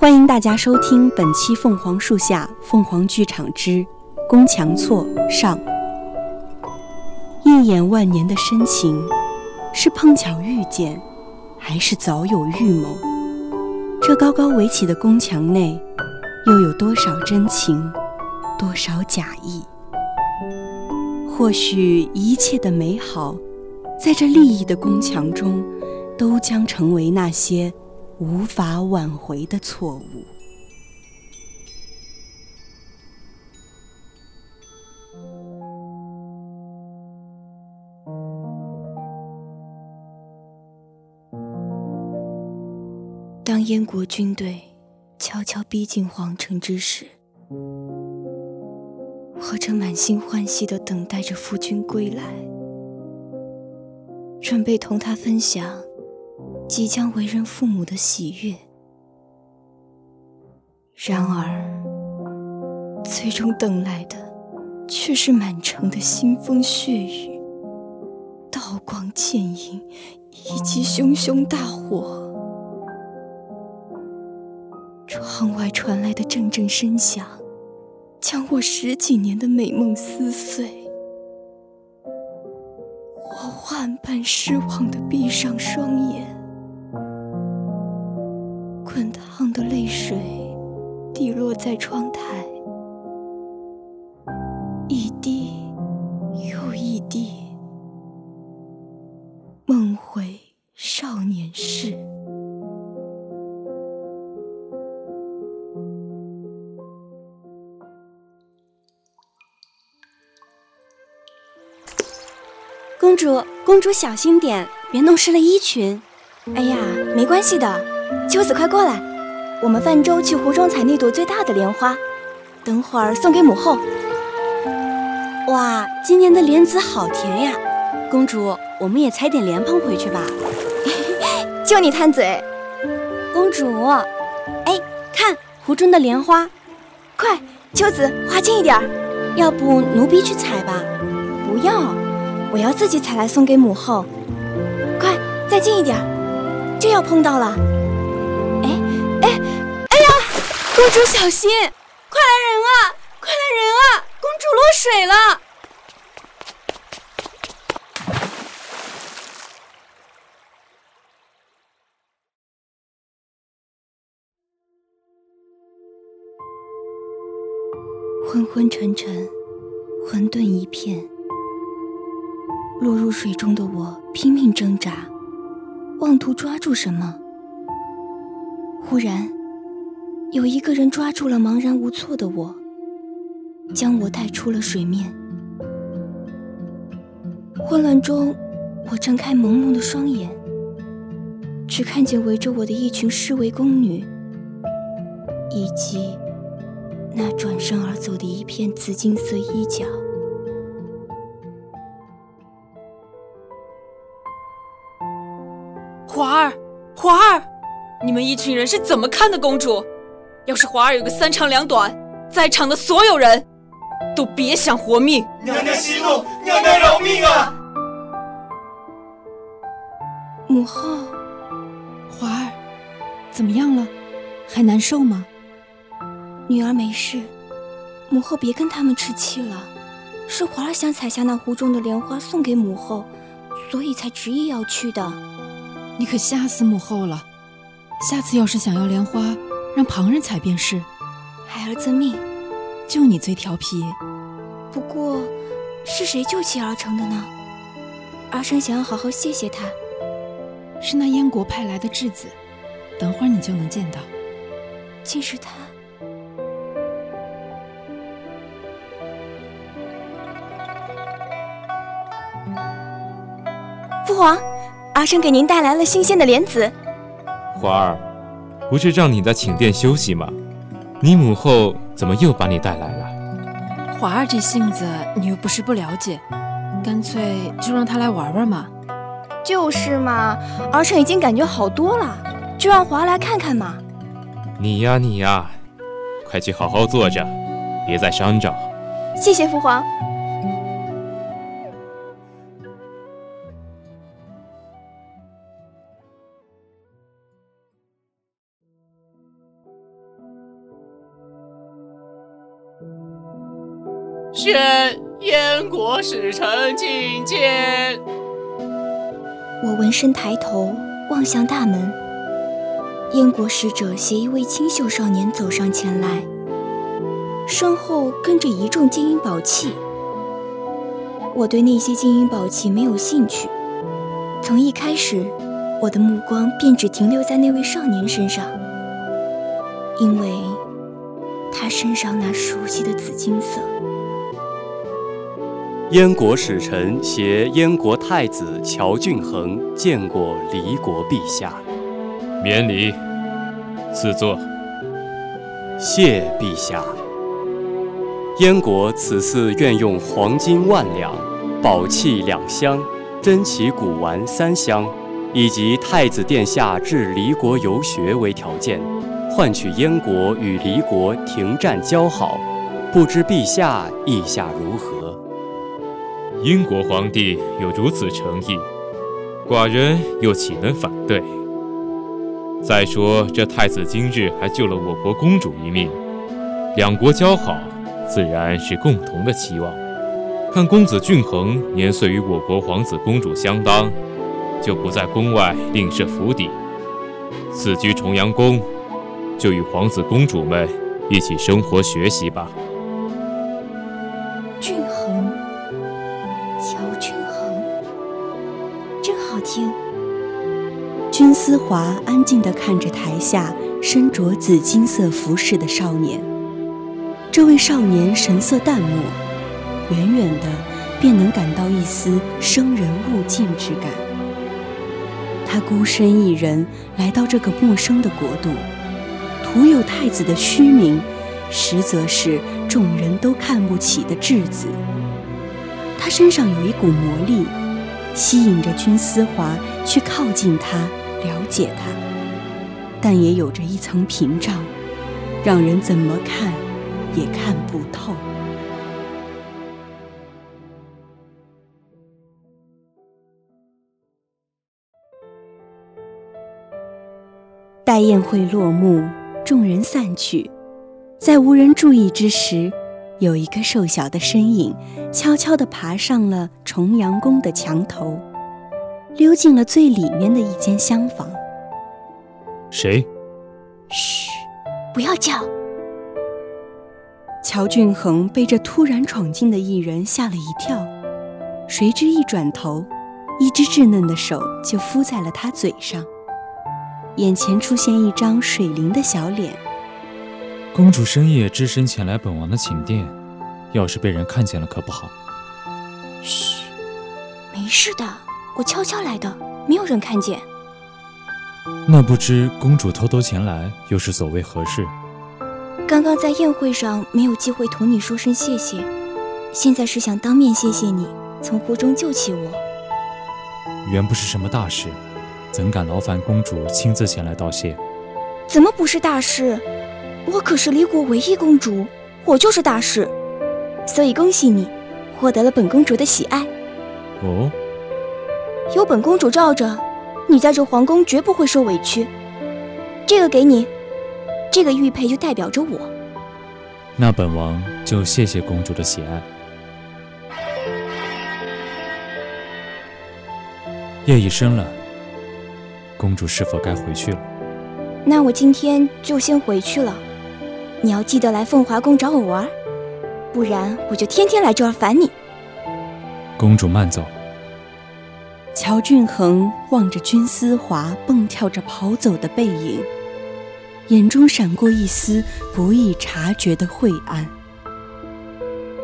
欢迎大家收听本期《凤凰树下凤凰剧场之宫墙错上》。一眼万年的深情，是碰巧遇见，还是早有预谋？这高高围起的宫墙内，又有多少真情，多少假意？或许一切的美好，在这利益的宫墙中，都将成为那些。无法挽回的错误。当燕国军队悄悄逼近皇城之时，我正满心欢喜的等待着夫君归来，准备同他分享。即将为人父母的喜悦，然而，最终等来的却是满城的腥风血雨、刀光剑影以及熊熊大火。窗外传来的阵阵声响，将我十几年的美梦撕碎。我万般失望的闭上双眼。滴落在窗台，一滴又一滴，梦回少年时。公主，公主小心点，别弄湿了衣裙。哎呀，没关系的。秋子，快过来，我们泛舟去湖中采那朵最大的莲花，等会儿送给母后。哇，今年的莲子好甜呀！公主，我们也采点莲蓬回去吧。就你贪嘴，公主，哎，看湖中的莲花，快，秋子，划近一点儿，要不奴婢去采吧？不要，我要自己采来送给母后。快，再近一点儿，就要碰到了。公主小心！快来人啊！快来人啊！公主落水了！昏昏沉沉，混沌一片。落入水中的我拼命挣扎，妄图抓住什么。忽然。有一个人抓住了茫然无措的我，将我带出了水面。混乱中，我睁开朦胧的双眼，只看见围着我的一群侍卫宫女，以及那转身而走的一片紫金色衣角。华儿，华儿，你们一群人是怎么看的公主？要是华儿有个三长两短，在场的所有人都别想活命。娘娘息怒，娘娘饶命啊！母后，华儿，怎么样了？还难受吗？女儿没事，母后别跟他们置气了。是华儿想采下那湖中的莲花送给母后，所以才执意要去的。你可吓死母后了！下次要是想要莲花，让旁人踩便是，孩儿遵命。就你最调皮。不过，是谁救起而成的呢？儿臣想要好好谢谢他。是那燕国派来的质子，等会儿你就能见到。竟是他。父皇，儿臣给您带来了新鲜的莲子。华儿。不是让你在寝殿休息吗？你母后怎么又把你带来了？华儿这性子你又不是不了解，干脆就让他来玩玩嘛。就是嘛，儿臣已经感觉好多了，就让华儿来看看嘛。你呀你呀，快去好好坐着，别再伤着。谢谢父皇。宣燕国使臣觐见。我闻声抬头望向大门，燕国使者携一位清秀少年走上前来，身后跟着一众金银宝器。我对那些金银宝器没有兴趣，从一开始，我的目光便只停留在那位少年身上，因为他身上那熟悉的紫金色。燕国使臣携燕国太子乔俊衡见过离国陛下，免礼，赐座。谢陛下。燕国此次愿用黄金万两、宝器两箱、珍奇古玩三箱，以及太子殿下至离国游学为条件，换取燕国与离国停战交好。不知陛下意下如何？英国皇帝有如此诚意，寡人又岂能反对？再说这太子今日还救了我国公主一命，两国交好。自然是共同的期望。看公子俊衡年岁与我国皇子公主相当，就不在宫外另设府邸，此居重阳宫，就与皇子公主们一起生活学习吧。君思华安静地看着台下身着紫金色服饰的少年。这位少年神色淡漠，远远的便能感到一丝生人勿近之感。他孤身一人来到这个陌生的国度，徒有太子的虚名，实则是众人都看不起的质子。他身上有一股魔力，吸引着君思华去靠近他，了解他，但也有着一层屏障，让人怎么看？也看不透。待宴会落幕，众人散去，在无人注意之时，有一个瘦小的身影悄悄地爬上了重阳宫的墙头，溜进了最里面的一间厢房。谁？嘘，不要叫。乔俊恒被这突然闯进的一人吓了一跳，谁知一转头，一只稚嫩的手就敷在了他嘴上，眼前出现一张水灵的小脸。公主深夜只身前来本王的寝殿，要是被人看见了可不好。嘘，没事的，我悄悄来的，没有人看见。那不知公主偷偷前来，又是所为何事？刚刚在宴会上没有机会同你说声谢谢，现在是想当面谢谢你从湖中救起我。原不是什么大事，怎敢劳烦公主亲自前来道谢？怎么不是大事？我可是离国唯一公主，我就是大事。所以恭喜你，获得了本公主的喜爱。哦，有本公主罩着，你在这皇宫绝不会受委屈。这个给你。这个玉佩就代表着我，那本王就谢谢公主的喜爱。夜已深了，公主是否该回去了？那我今天就先回去了。你要记得来凤华宫找我玩，不然我就天天来这儿烦你。公主慢走。乔俊恒望着君思华蹦跳着跑走的背影。眼中闪过一丝不易察觉的晦暗，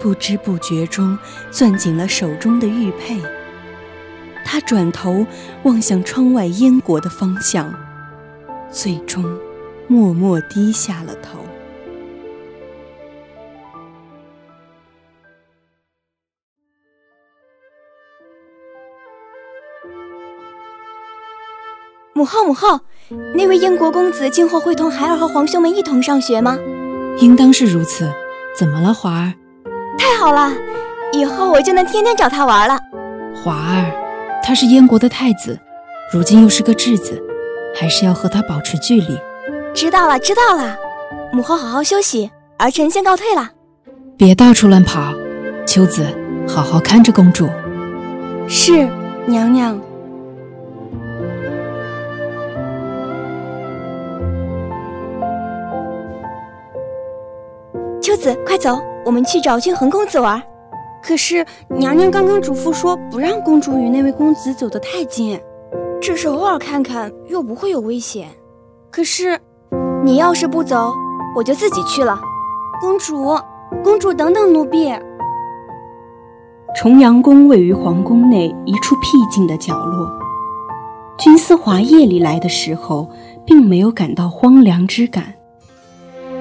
不知不觉中攥紧了手中的玉佩。他转头望向窗外燕国的方向，最终默默低下了头。母后，母后。那位燕国公子今后会同孩儿和皇兄们一同上学吗？应当是如此。怎么了，华儿？太好了，以后我就能天天找他玩了。华儿，他是燕国的太子，如今又是个质子，还是要和他保持距离。知道了，知道了。母后好好休息，儿臣先告退了。别到处乱跑，秋子，好好看着公主。是，娘娘。子，快走，我们去找俊恒公子玩。可是娘娘刚刚嘱咐说，不让公主与那位公子走得太近。只是偶尔看看，又不会有危险。可是，你要是不走，我就自己去了。公主，公主，等等，奴婢。重阳宫位于皇宫内一处僻静的角落。君思华夜里来的时候，并没有感到荒凉之感。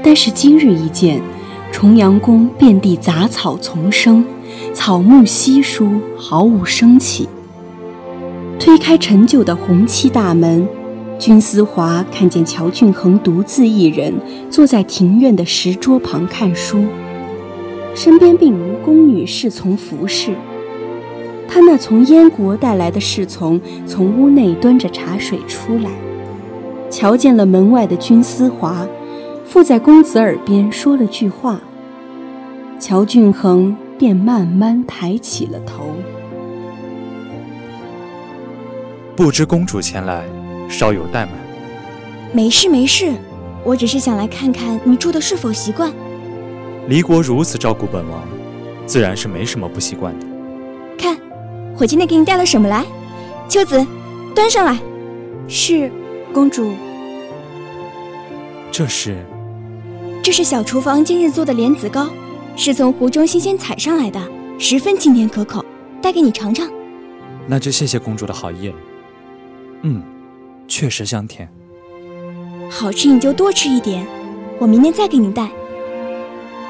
但是今日一见，重阳宫遍地杂草丛生，草木稀疏，毫无生气。推开陈旧的红漆大门，君思华看见乔俊恒独自一人坐在庭院的石桌旁看书，身边并无宫女侍从服侍。他那从燕国带来的侍从从屋内端着茶水出来，瞧见了门外的君思华，附在公子耳边说了句话，乔俊恒便慢慢抬起了头。不知公主前来，稍有怠慢。没事没事，我只是想来看看你住的是否习惯。离国如此照顾本王，自然是没什么不习惯的。看，我今天给你带了什么来？秋子，端上来。是，公主。这是，这是小厨房今日做的莲子糕，是从湖中新鲜采上来的，十分清甜可口，带给你尝尝。那就谢谢公主的好意了。嗯，确实香甜。好吃你就多吃一点，我明天再给你带。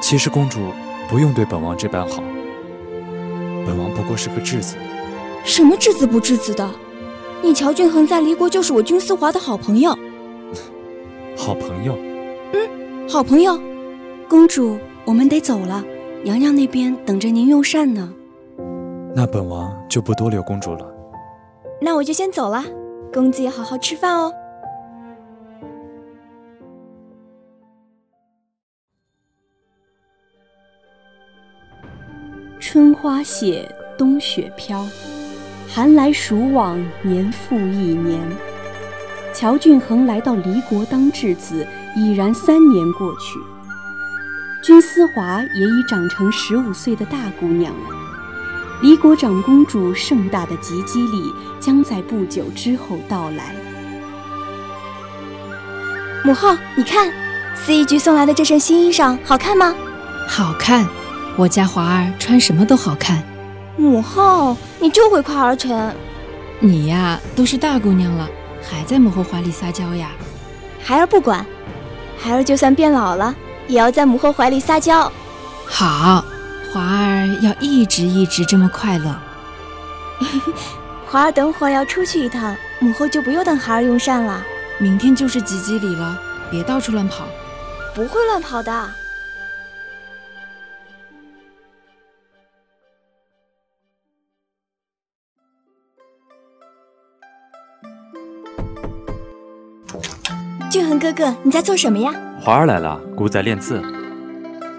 其实公主不用对本王这般好，本王不过是个质子。什么质子不质子的？你乔俊恒在离国就是我君思华的好朋友。好朋友？嗯，好朋友。公主，我们得走了，娘娘那边等着您用膳呢。那本王就不多留公主了。那我就先走了。公子也好好吃饭哦。春花谢，冬雪飘，寒来暑往，年复一年。乔俊恒来到离国当质子，已然三年过去。君思华也已长成十五岁的大姑娘了。离国长公主盛大的及笄礼将在不久之后到来。母后，你看，司仪局送来的这身新衣裳好看吗？好看，我家华儿穿什么都好看。母后，你就会夸儿臣。你呀，都是大姑娘了，还在母后怀里撒娇呀？孩儿不管，孩儿就算变老了，也要在母后怀里撒娇。好。华儿要一直一直这么快乐。华儿等会儿要出去一趟，母后就不用等孩儿用膳了。明天就是吉吉礼了，别到处乱跑。不会乱跑的。俊恒哥哥，你在做什么呀？华儿来了，姑在练字。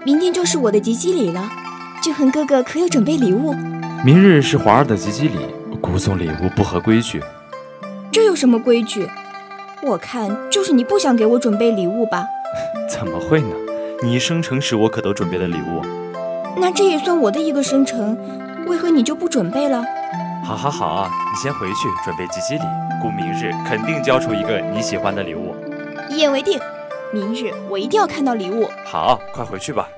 明天就是我的吉吉礼了。俊恒哥哥可有准备礼物？明日是华儿的吉吉礼，姑送礼物不合规矩。这有什么规矩？我看就是你不想给我准备礼物吧？怎么会呢？你生辰时我可都准备了礼物。那这也算我的一个生辰，为何你就不准备了？好好好，你先回去准备吉吉礼，姑明日肯定交出一个你喜欢的礼物。一言为定，明日我一定要看到礼物。好，快回去吧。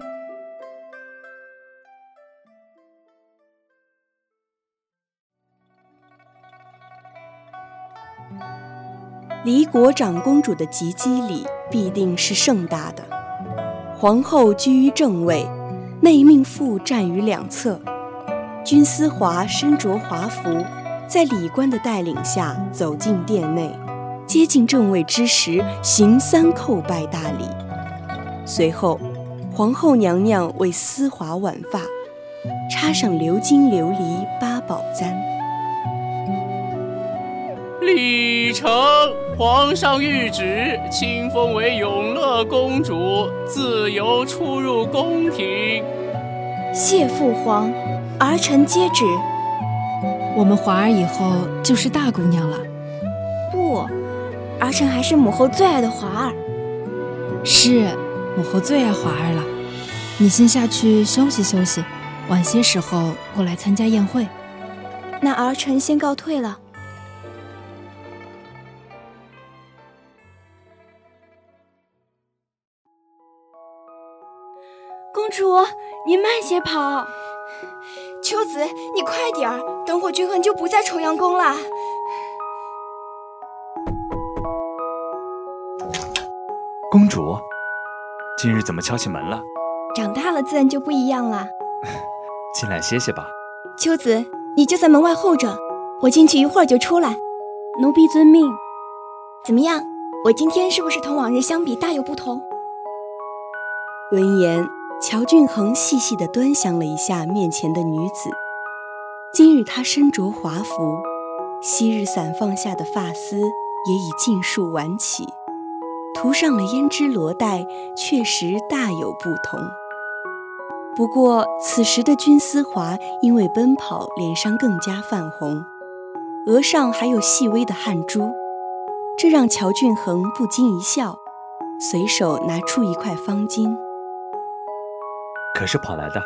离国长公主的吉笄礼必定是盛大的。皇后居于正位，内命妇站于两侧。君思华身着华服，在礼官的带领下走进殿内，接近正位之时，行三叩拜大礼。随后，皇后娘娘为丝华挽发，插上鎏金琉璃八宝簪。礼成，皇上谕旨，亲封为永乐公主，自由出入宫廷。谢父皇，儿臣接旨。我们华儿以后就是大姑娘了。不，儿臣还是母后最爱的华儿。是，母后最爱华儿了。你先下去休息休息，晚些时候过来参加宴会。那儿臣先告退了。公主，您慢些跑。秋子，你快点儿，等会君恒就不在重阳宫了。公主，今日怎么敲起门了？长大了自然就不一样了。进来歇歇吧。秋子，你就在门外候着，我进去一会儿就出来。奴婢遵命。怎么样？我今天是不是同往日相比大有不同？闻言。乔俊恒细细的端详了一下面前的女子，今日她身着华服，昔日散放下的发丝也已尽数挽起，涂上了胭脂罗带，确实大有不同。不过此时的君思华因为奔跑，脸上更加泛红，额上还有细微的汗珠，这让乔俊恒不禁一笑，随手拿出一块方巾。可是跑来的，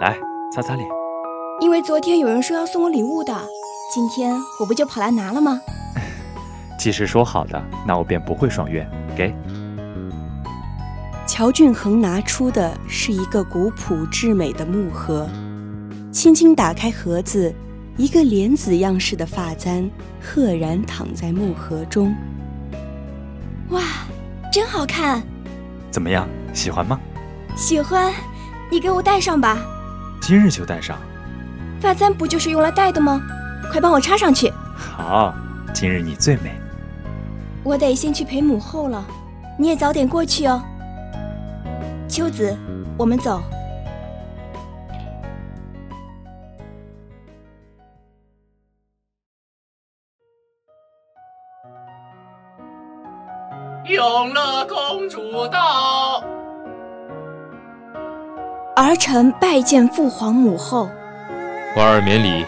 来擦擦脸。因为昨天有人说要送我礼物的，今天我不就跑来拿了吗？既是说好的，那我便不会爽约。给。乔俊恒拿出的是一个古朴至美的木盒，轻轻打开盒子，一个莲子样式的发簪赫然躺在木盒中。哇，真好看！怎么样，喜欢吗？喜欢。你给我戴上吧，今日就戴上。发簪不就是用来戴的吗？快帮我插上去。好，今日你最美。我得先去陪母后了，你也早点过去哦。秋子，我们走。永乐公主到。儿臣拜见父皇母后。华儿免礼，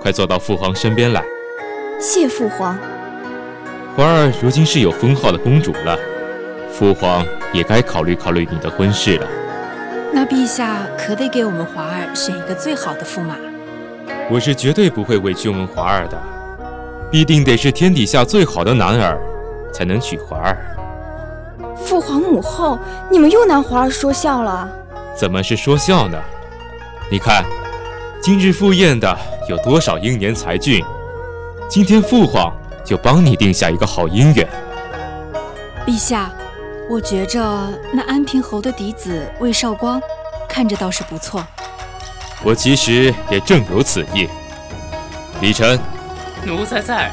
快坐到父皇身边来。谢父皇。华儿如今是有封号的公主了，父皇也该考虑考虑你的婚事了。那陛下可得给我们华儿选一个最好的驸马。我是绝对不会委屈我们华儿的，必定得是天底下最好的男儿，才能娶华儿。父皇母后，你们又拿华儿说笑了。怎么是说笑呢？你看，今日赴宴的有多少英年才俊？今天父皇就帮你定下一个好姻缘。陛下，我觉着那安平侯的嫡子魏少光，看着倒是不错。我其实也正有此意。李晨，奴才在。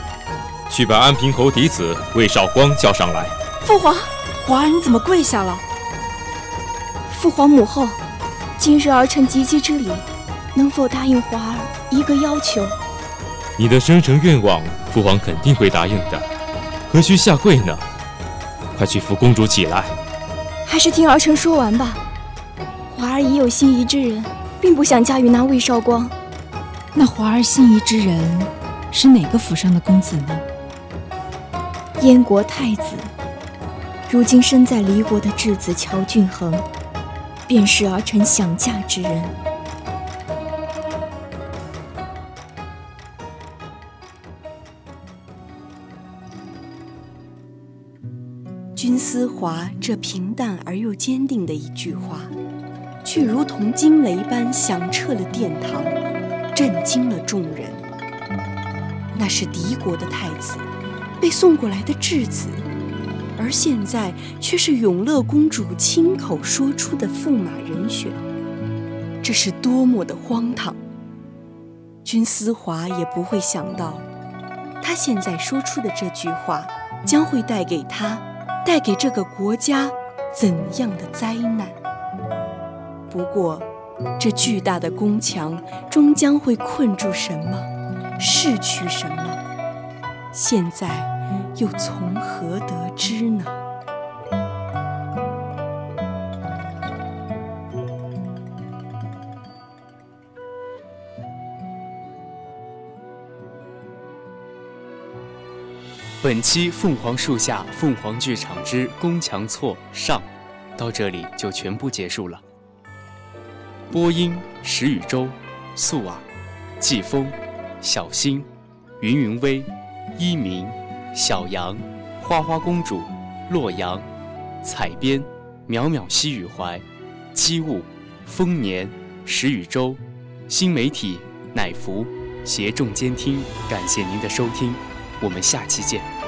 去把安平侯嫡子魏少光叫上来。父皇，皇儿你怎么跪下了？父皇母后，今日儿臣及笄之礼，能否答应皇儿一个要求？你的生辰愿望，父皇肯定会答应的，何须下跪呢？快去扶公主起来。还是听儿臣说完吧。华儿已有心仪之人，并不想嫁与那魏少光。那华儿心仪之人是哪个府上的公子呢？燕国太子，如今身在离国的质子乔俊恒。便是儿臣想嫁之人。华这平淡而又坚定的一句话，却如同惊雷般响彻了殿堂，震惊了众人。那是敌国的太子，被送过来的质子。而现在却是永乐公主亲口说出的驸马人选，这是多么的荒唐！君思华也不会想到，他现在说出的这句话将会带给他、带给这个国家怎样的灾难。不过，这巨大的宫墙终将会困住什么，逝去什么？现在。又从何得知呢？本期《凤凰树下凤凰剧场之宫墙错上》到这里就全部结束了。播音：石宇洲、素儿、季风、小新、云云微、一鸣、小杨、花花公主、洛阳、采编：淼淼西雨怀、机务、丰年、石宇洲、新媒体。乃福，协众监听，感谢您的收听，我们下期见。